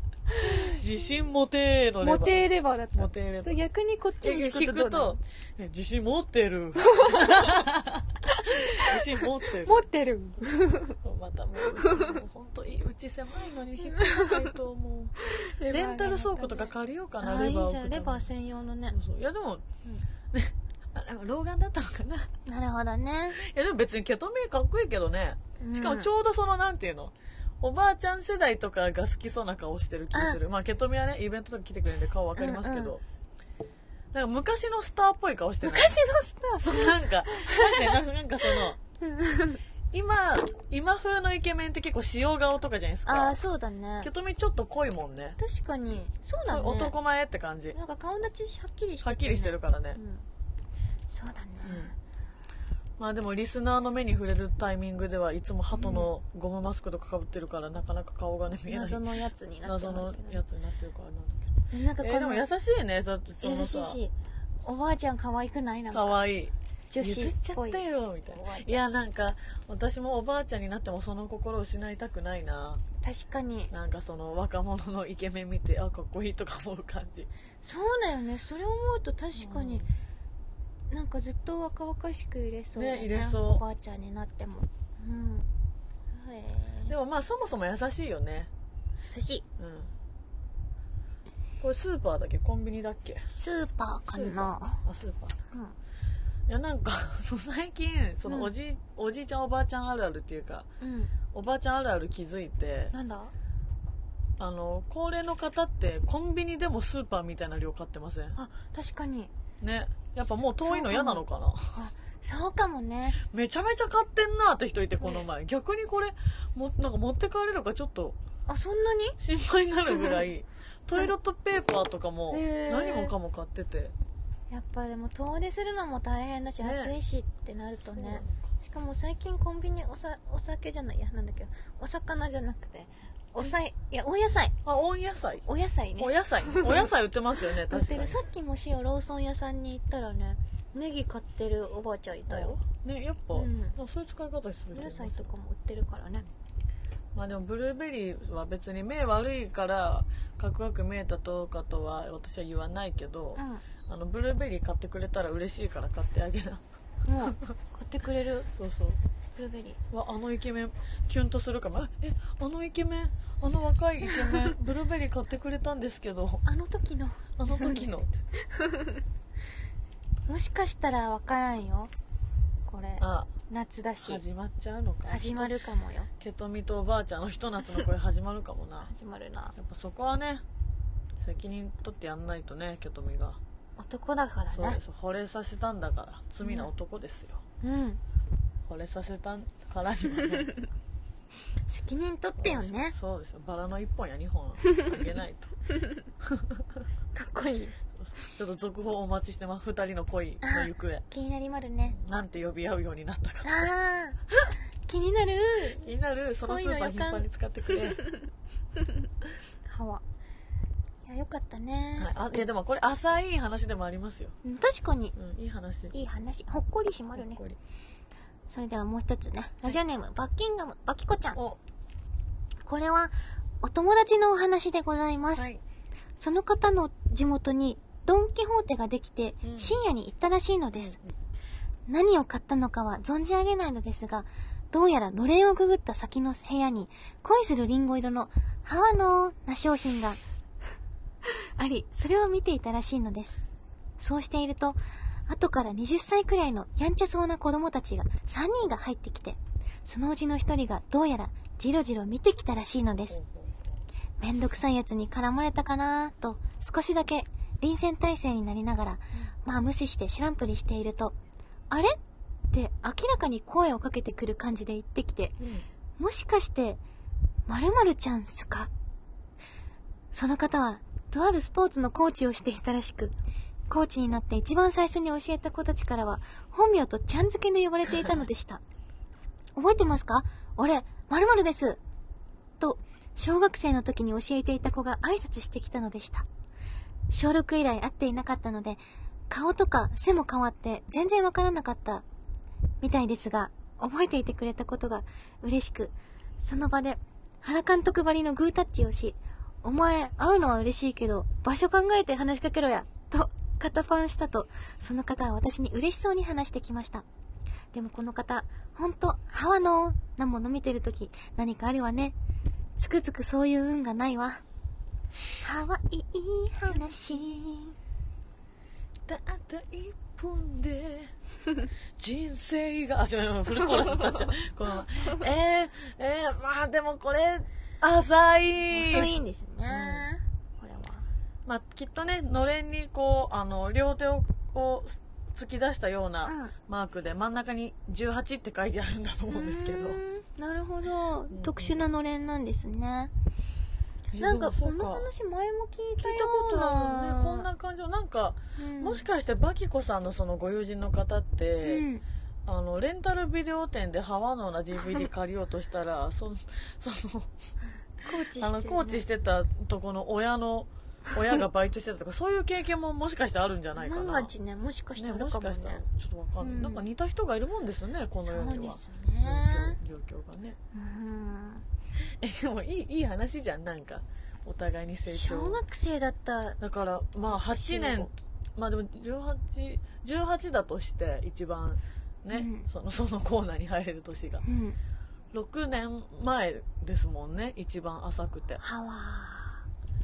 自信持てーのレバー。モテレバーだった。モテレバー。そう逆にこっちに聞く聞くと自信持ってる。自信持ってる。持ってる。またもう本当にうち狭いのに引っかかないと思う。レンタル倉庫とか借りようかなあーいいじゃレバーをんレバー専用のね。そういやでも、ね あでも老眼だったのかな。いなるほどね。やでも別にケトミかっこいいけどね。しかもちょうどそのなんていうの？おばあちゃん世代とかが好きそうな顔してる気がする。まあケトミはねイベントとか来てくれるんで顔わかりますけど、なんか昔のスターっぽい顔してない？昔のスター？そうなんかなんかなんかその今今風のイケメンって結構塩顔とかじゃないですあか。あそうだね。ケトミちょっと濃いもんね。確かに。そうだね。男前って感じ。なんか顔立ちはっきりしてはっきりしてるからね。う、ん。そうだねまあでもリスナーの目に触れるタイミングではいつも鳩のゴムマスクとかかぶってるからなかなか顔がね見えない。謎のやつになって謎のるやつになってるからなんだえなんかこのけどえーでも優しいねだってそ優のさ。しいし。おばあちゃん可愛くない？なんか。かわい。い女子譲っちゃっぽいったよみたいおばあちゃん。ないやなんか私もおばあちゃんになってもその心を失いたくないな。確かに。なんかその若者のイケメン見てあかっこいいとか思う感じ。そうだよね。それ思うと確かに、なんかずっと若々しくいれそうだねねいれそう。おばあちゃんになっても。うん。へえ。でもまあそもそも優しいよね。優しい。うん。これスーパーだっけ？コンビニだっけ？スーパーかな。あスーパー。うん。いやなんか 最近そのうん。おじ,、おじいちゃんおばあちゃんあるあるっていうかうん。おばあちゃんあるある気づいてなんだ？あの高齢の方ってコンビニでもスーパーみたいな量買ってません？あ確かに。ねやっぱもう遠いの嫌なのかな？あそうかもね。めちゃめちゃ買ってんなって人いてこの前。逆にこれもなんか持って帰れるかちょっとあそんなに？心配になるぐらい。トイレットペーパーとかも何もかも買ってて。やっぱでも遠出するのも大変だし、ね。暑いしってなるとね。しかも最近コンビニおさお酒じゃないいやなんだっけお魚じゃなくておさいいやお野菜。あ温野菜。お野菜ね。お野菜。お野菜売ってますよね売って確かにる。さっきもしよローソン屋さんに行ったらねネギ買ってるおばあちゃんいたよ。ねやっぱ、うん。そういう使い方するお野菜とかも売ってるからね。まあでもブルーベリーは別に目悪いからかっこよく見えたとかとは私は言わないけど、あのブルーベリー買ってくれたら嬉しいから買ってあげな。うん買ってくれる？そうそうブルーベリー。わあのイケメンキュンとするかも。えあのイケメンあの若いイケメン ブルーベリー買ってくれたんですけど。あの時の。あの時の。もしかしたら分からんよ。これあ夏だし。始まっちゃうのか。始まるかもよ。ケトミとおばあちゃんのひと夏の声始まるかもな。始まるな。やっぱそこはね責任取ってやんないとねケトミが。男だからね。そうです。惚れさせたんだから。罪な男ですよ、うん惚れさせたからにはね責任取ってよね。そうですよ。バラの1本や2本あげないと。かっこいい。ちょっと続報お待ちしてます。2人の恋の行方。気になりまるね。なんて呼び合うようになったかああ気になる。気になる。そのスーパー頻繁に使ってくれ、はい、歯はいやよかったね、あいやでもこれ浅い話でもありますよ、うん確かに。うん、いい話。いい話。ほっこりしまるね。ほっこりそれではもう一つね。ラジオネームバッキンガムバキコちゃん。お。これはお友達のお話でございます、はい。その方の地元にドン・キホーテができてうん。深夜に行ったらしいのです、何を買ったのかは存じ上げないのですがどうやらのれんをくぐった先の部屋に恋するリンゴ色のハワノーな商品が あり。それを見ていたらしいのです。そうしていると後から20歳くらいのやんちゃそうな子供たちが3人が入ってきてそのうちの1人がどうやらじろじろ見てきたらしいのです。めんどくさいやつに絡まれたかなと少しだけ臨戦態勢になりながら、まあ無視して知らんぷりしていると、あれ？って明らかに声をかけてくる感じで言ってきて、うん。もしかして、〇〇ちゃんすか？その方は、とあるスポーツのコーチをしていたらしく、コーチになって一番最初に教えた子たちからは、本名とちゃん付けで呼ばれていたのでした。覚えてますか？俺、〇〇です。と、小学生の時に教えていた子が挨拶してきたのでした。小6以来会っていなかったので、顔とか背も変わって全然わからなかったみたいですが、覚えていてくれたことが嬉しく、その場で原監督ばりのグータッチをし、お前、会うのは嬉しいけど、場所考えて話しかけろや、と、肩パンしたと、その方は私に嬉しそうに話してきました。でもこの方、ほんと、ハワのなもの見てるとき、何かあるわね。つくづくそういう運がないわ。ハワイいい話。たった一分で人生があ違うフルコーラス歌っちゃうこのえー、えー、まあでもこれ浅い遅いんですね。これは。まあきっとねのれんにこうあの両手をこう突き出したよううんなマークで真ん中に18って書いてあるんだと思うんですけどなるほどん。特殊なのれんなんですね。えーなんか、この話前も聞いたよ聞いたことうな。あるねこんな感じのなんか、うんもしかしてバキコさんのそのご友人の方って、うん。あのレンタルビデオ店でハワノーな DVD 借りようとしたらそのそのコーチしてるねあのコーチしてたとこの親の親がバイトしてたとかそういう経験ももしかしてあるんじゃないかな。万が一ね、もしかしたね、らあるかもね。もしかしたらちょっとわかんない、うん。なんか似た人がいるもんですよねこの世には。そうですね。状況がね。うん。えでもいいいい話じゃんなんか。お互いに成長。小学生だった。だからまあ8年まあでも18 18だとして一番ね、うん。そのそのコーナーに入れる年が。うん。6年前ですもんね一番浅くて。はわ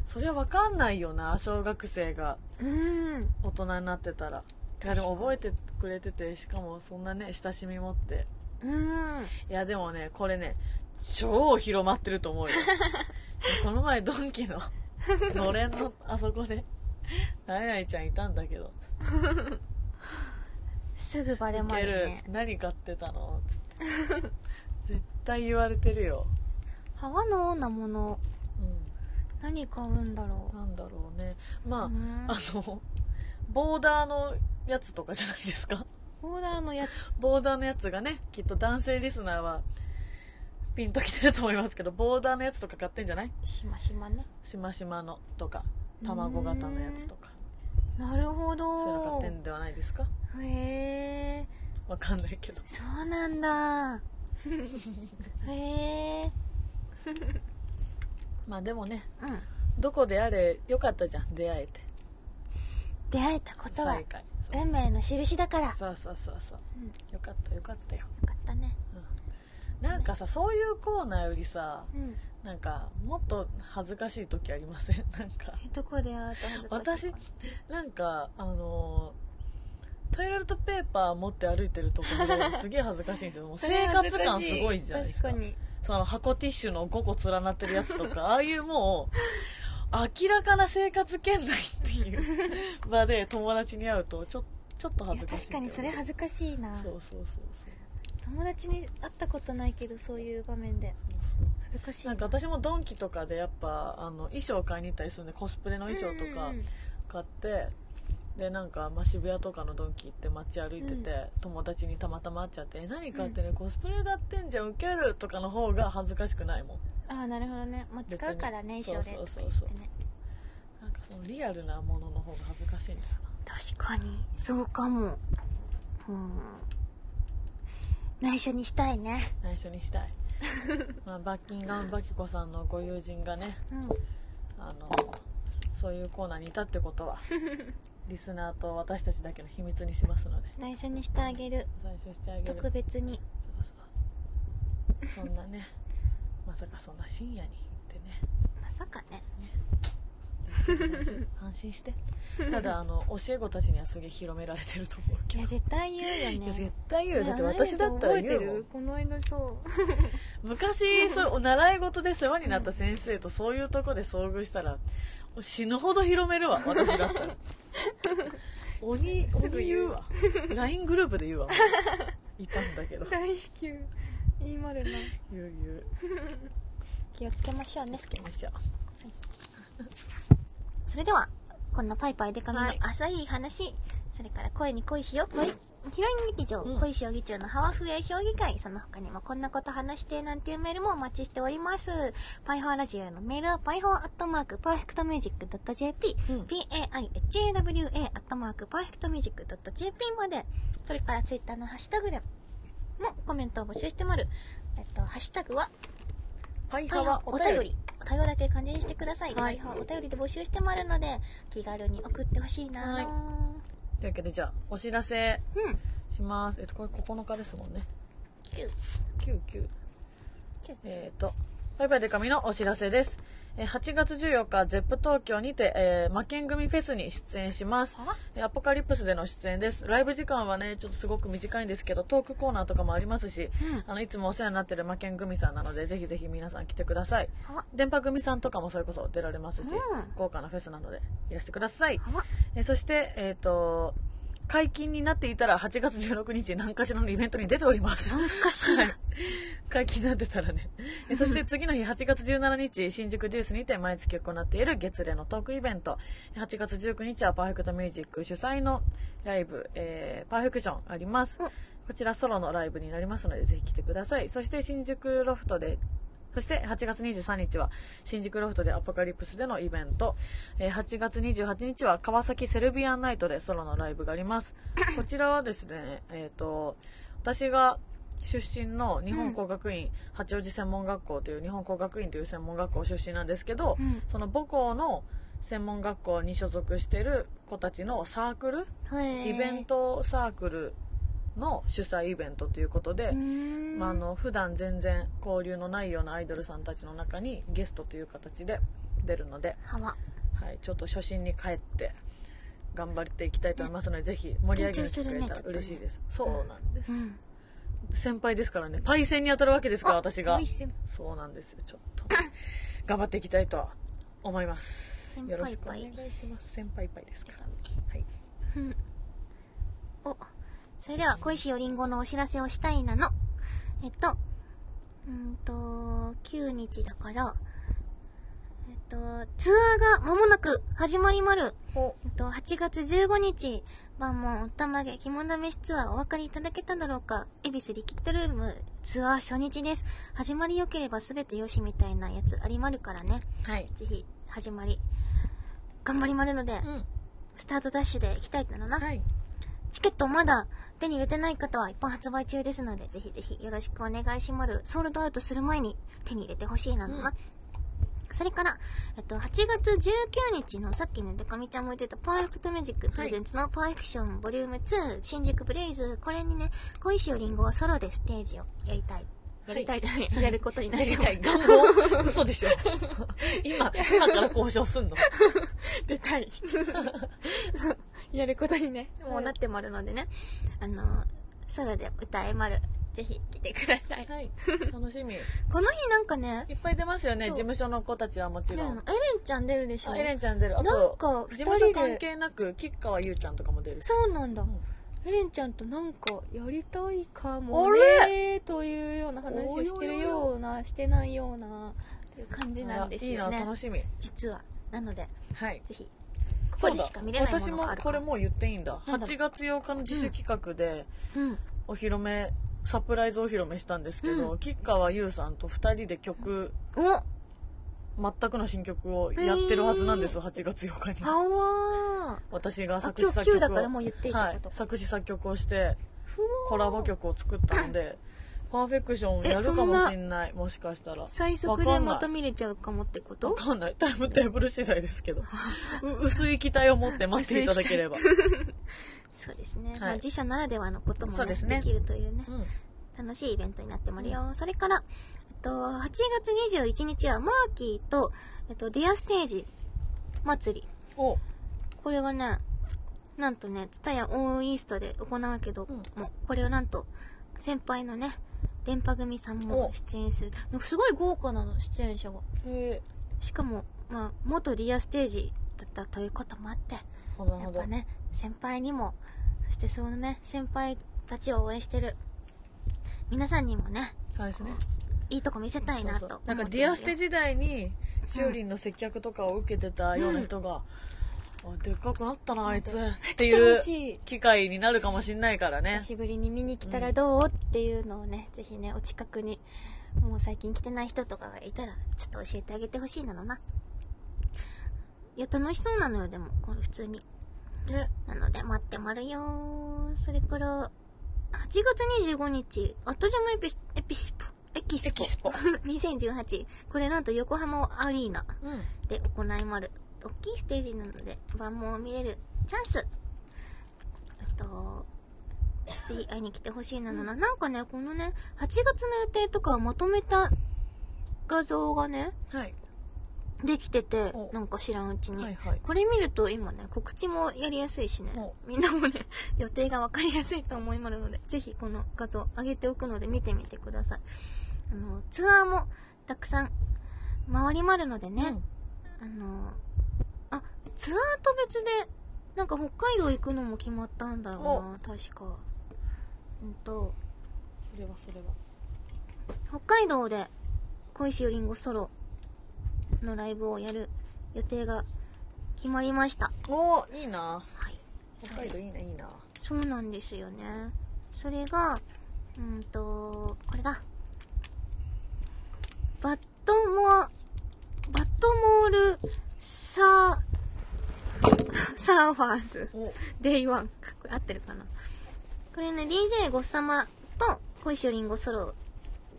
そりゃ分かんないよな小学生が。ー。うん。大人になってたら。いやでも覚えてくれててしかもそんなね親しみ持って。うん。いやでもねこれね超広まってると思うよ。この前ドンキののれんのあそこであやいちゃんいたんだけど。すぐバレまいけるるね。何買ってたの？つって。絶対言われてるよ。ハワのなもの、う何買うんだろんなんだろうねまあ、う。うんあのボーダーのやつとかじゃないですか？オーダーのやつ。ボーダーのやつがねきっと男性リスナーはピンときてると思いますけどボーダーのやつとか買ってんじゃない？しましまね。しましまのとか卵型のやつとかなるほそういうの買どって。んではないですか？へえ。わかんないけどそうなんだ。へえ。まあでもねうん。どこであれよかったじゃん出会えて出会えたことは運命の印だから。そうそうそうそううん。よよかったよかったよ、かったね。うん、なんかさそういうコーナーよりさうん。なんかもっと恥ずかしい時ありません？なんかえどこで会うと恥ずかしい私なんかあのートイレットペーパー持って歩いてるとこ見られるのすげえ恥ずかしいんですよ生活感すごいじゃないですか確かに。その箱ティッシュの5個連なってるやつとか ああいうもう明らかな生活圏内っていう場で友達に会うとちょちょっと恥ずかしい確かにそれ恥ずかしいな。そうそうそうそう。友達に会ったことないけどそういう場面で。恥ずかしいなんか私もドンキとかでやっぱあの衣装買いに行ったりするんでコスプレの衣装とかうんうんうん。買ってでなんか、まあ、渋谷とかのドンキ行って街歩いてて、友達にたまたま会っちゃって「え何買ってね、コスプレ買ってんじゃんウケる」とかの方が恥ずかしくないもん。ああなるほどね。もう使うからね衣装でそうそう。そう言ってね。なんかそのリアルなものの方が恥ずかしいんだよ確かに。そうかも。うん。内緒にしたいね。な内緒にしたい。まあバッキンガムバキコさんのご友人がねうん。あのそういうコーナーにいたってことは リスナーと私たちだけの秘密にしますので。内緒にしてあげる。最初してあげる。特別に。そうそう。そんなねまさかそんな深夜に行ってね。まさかね。大丈夫大丈夫安心して。ただあの教え子たちにはすげえ広められてると思ういけど。や絶対言うよいやね絶対言うよ。だって私だったら言うもん。覚えてる？この間そう。昔そうお習い事で世話になった先生とそういうとこで遭遇したら死ぬほど広めるわ私だったら。鬼すぐ言う鬼言うわ。LINE グループで言うわいたんだけど。大至急言いまるな。言う言う。気をつけましょうね。つけましょう。それではこんなパイパイデカミのはい。浅い話、それから声に恋しよう。恋ヒロイン劇場、うん恋将棋長のハワフエ評議会、その他にもこんなこと話してなんていうメールもお待ちしております。パイハワラジオのメールは、パイハワアットマーク、パーフェクトミュージック .jp、うん PAIHAWA アットマーク、パーフェクトミュージック .jp まで、それからツイッターのハッシュタグでもコメントを募集してまる。えっと、ハッシュタグは、パイハワお便りお便り。だけ漢字にしてください。はいパイハワお便りで募集してまるので、気軽に送ってほしいなはいというわけでじゃあお知らせうん。します。えっとこれ9日ですもんね。キュー99キューえっ、と、ぱいぱいでか美のお知らせです。えー8月14日、ゼップ東京にて、えー、魔剣組フェスに出演します。アポカリプスでの出演です。ライブ時間はね、ちょっとすごく短いんですけど、トークコーナーとかもありますし、うんあの、いつもお世話になってる魔剣組さんなので、ぜひぜひ皆さん来てください。電波組さんとかもそれこそ出られますし、うん豪華なフェスなので、いらしてください。えーそして、えっ、と、解禁になっていたら8月16日何かしらのイベントに出ております。なんかしら。解禁になってたらね。え そして次の日8月17日、新宿デュースにて毎月行っている月例のトークイベント。8月19日はパーフェクトミュージック主催のライブ、えーパーフェクションあります。うんこちらソロのライブになりますので、ぜひ来てください。そして新宿ロフトで、そして8月23日は新宿ロフトでアポカリプスでのイベント。えー8月28日は川崎セルビアンナイトでソロのライブがあります。こちらはですね、えっ、と、私が出身の日本工学院、八王子専門学校という日本工学院という専門学校出身なんですけど、うん。その母校の専門学校に所属している子たちのサークル、イベントサークルの主催イベントということで、まあ、あの普段全然交流のないようなアイドルさんたちの中にゲストという形で出るので、はい、ちょっと初心に帰って頑張っていきたいと思いますので、ぜひ盛り上げに来てくれたら嬉しいです、そうなんです、うん先輩ですからね。パイセンに当たるわけですから私が。そうなんですよ。ちょっと 頑張っていきたいとは思います。先輩よろしくお願いします。先輩パイですから。はい。うん。おそれでは恋しおりんごのお知らせをしたいなの。えっとうんと9日だからえっとツアーが間もなく始まりまる。お。えっと、8月15日、晩門おたまげ肝試しツアーお分かりいただけただろうか恵比寿リキッドルームツアー初日です。始まり良ければ全てよしみたいなやつありまるからね。はいぜひ、始まり、頑張りまるので、うんスタートダッシュで行きたいんだろうな。はいチケットまだ手に入れてない方は一般発売中ですので、ぜひぜひよろしくお願いしまる。ソールドアウトする前に手に入れてほしいなのな。うんそれから、えっと、8月19日のさっきね、でか美ちゃんも言ってたパーフェクトミュージックプレゼンツのパーフェクションボリューム2新宿ブレイズ、これにね、小石おりんごはソロでステージをやりたい。やりたい、やることになる。よやりたい願望。嘘でしょ。今今から交渉すんの。出たい。やることにね、もうなってまるのでね、あの、ソロで歌えまる。ぜひ来てください。はい。楽しみ。いこの日なんかね、っぱい出ますよね。事務所の子たちはもちねエレンろんちゃん出るでしょ？あエレンちゃん出る。あなんとか事務所関係なく吉川優ちゃんとかも出る。しそうなんだ、うん。エレンちゃんとなんかやりたいかもあねというような話をしてるようなしてないようなっていう感じなんですよあいいなね楽しみ。実は。なのではい。ぜひここでしか見れないも私のがあるもこれもう言っていいんだ。なんだ8月8日の自主企画でうん。お披露目サプライズお披露目したんですけど、うん。吉川優さんと2人で曲お。全くの新曲をやってるはずなんですよ、8月8日に。私があ作今日9詞作曲をだからもう言ってい作詞作曲をしてコラボ曲を作ったのでパーフェクションやるかもしんない。もしかしたら。最速でまた見れちゃうかもってこと？わかんない。タイムテーブル次第ですけど。う薄い期待を持って待っていただければ、そうですね、い。まあ、自社ならではのこともねそうですね。できるというねうん、楽しいイベントになってもらうよ、それから、えっと、8月21日はマーキーと、えっと、ディアステージ祭り。お。これがねなんとねツタヤオンイーストで行うけど、うん。もうこれをなんと先輩のね電波組さんもお。出演する。なんかすごい豪華なの出演者が。へえ。しかも、まあ、元ディアステージだったということもあってなるほど。やっぱね先輩にもそしてそのね先輩たちを応援してる。皆さんにもねそうですね。いいとこ見せたいなとなんかディアステ時代に修理の接客とかを受けてたような人が、あでっかくなったなあいつ。っていう機会になるかもしんないからね。久しぶりに見に来たらどう？っていうのをね、ぜひね、お近くに、もう最近来てない人とかがいたら、ちょっと教えてあげてほしいなのな。いや、楽しそうなのよ、でも、これ普通に。ねなので、待ってまるよー。それから、8月25日、アットジャムエピスエピスポ、エキスポ。エキスポ2018。これなんと横浜アリーナうんで行いまる。大きいステージなので、万能を見れるチャンス。あと、ぜひ会いに来てほしいなのな。なんかね、このね、8月の予定とかをまとめた画像がね、はいできててお、なんか知らんうちに。はいはい。これ見ると今ね、告知もやりやすいしね。お、みんなもね、予定がわかりやすいと思いまるので、ぜひこの画像上げておくので見てみてください。あの、ツアーもたくさん回りまるのでね、あの、あ、ツアーと別で、なんか北海道行くのも決まったんだよな、確か。うんと、それはそれは。北海道で恋しおりんごソロのライブをやる予定が決まりました。おーいいなはい。北海道いいないいなそうなんですよね。それが、うんと、これだ。バットモア、バットモールサー、サーファーズ。おデイワン。これ合ってるかなこれね、DJ ごっさまと恋しおりんごソロ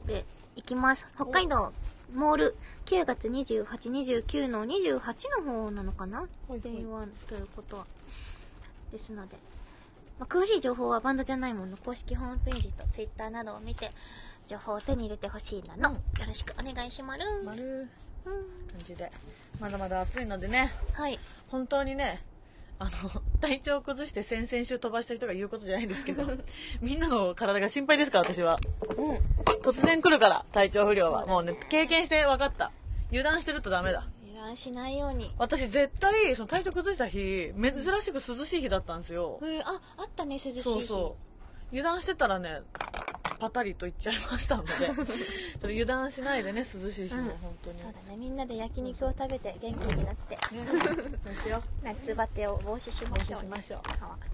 で行きます。北海道モール9月28、29の28の方なのかな？はいはいデイワンということは。ですので。まあ、詳しい情報はバンドじゃないもの公式ホームページと Twitter などを見て情報を手に入れてほしいなの。うんよろしくお願いします。丸うん感じでまだまだ暑いのでねはい。本当にねあの体調を崩して先々週飛ばした人が言うことじゃないんですけど みんなの体が心配ですから私は。うん。突然来るから体調不良は、もうね経験して分かった。油断してるとダメだ。油断しないように。私絶対その体調崩した日珍しく涼しい日だったんですよ。えー、あ、あったね、涼しい日。そうそう油断してたらねパタリといっちゃいましたので ちょっと油断しないでね涼しい日もうん。本当に、そうだね。みんなで焼肉を食べて元気になって。ねそうしよう。夏バテを防止しましょう、防止しましょう。はい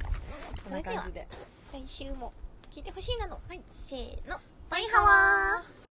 こんな感じで。来週も聞いてほしいなの、はい、せーの。バイハワー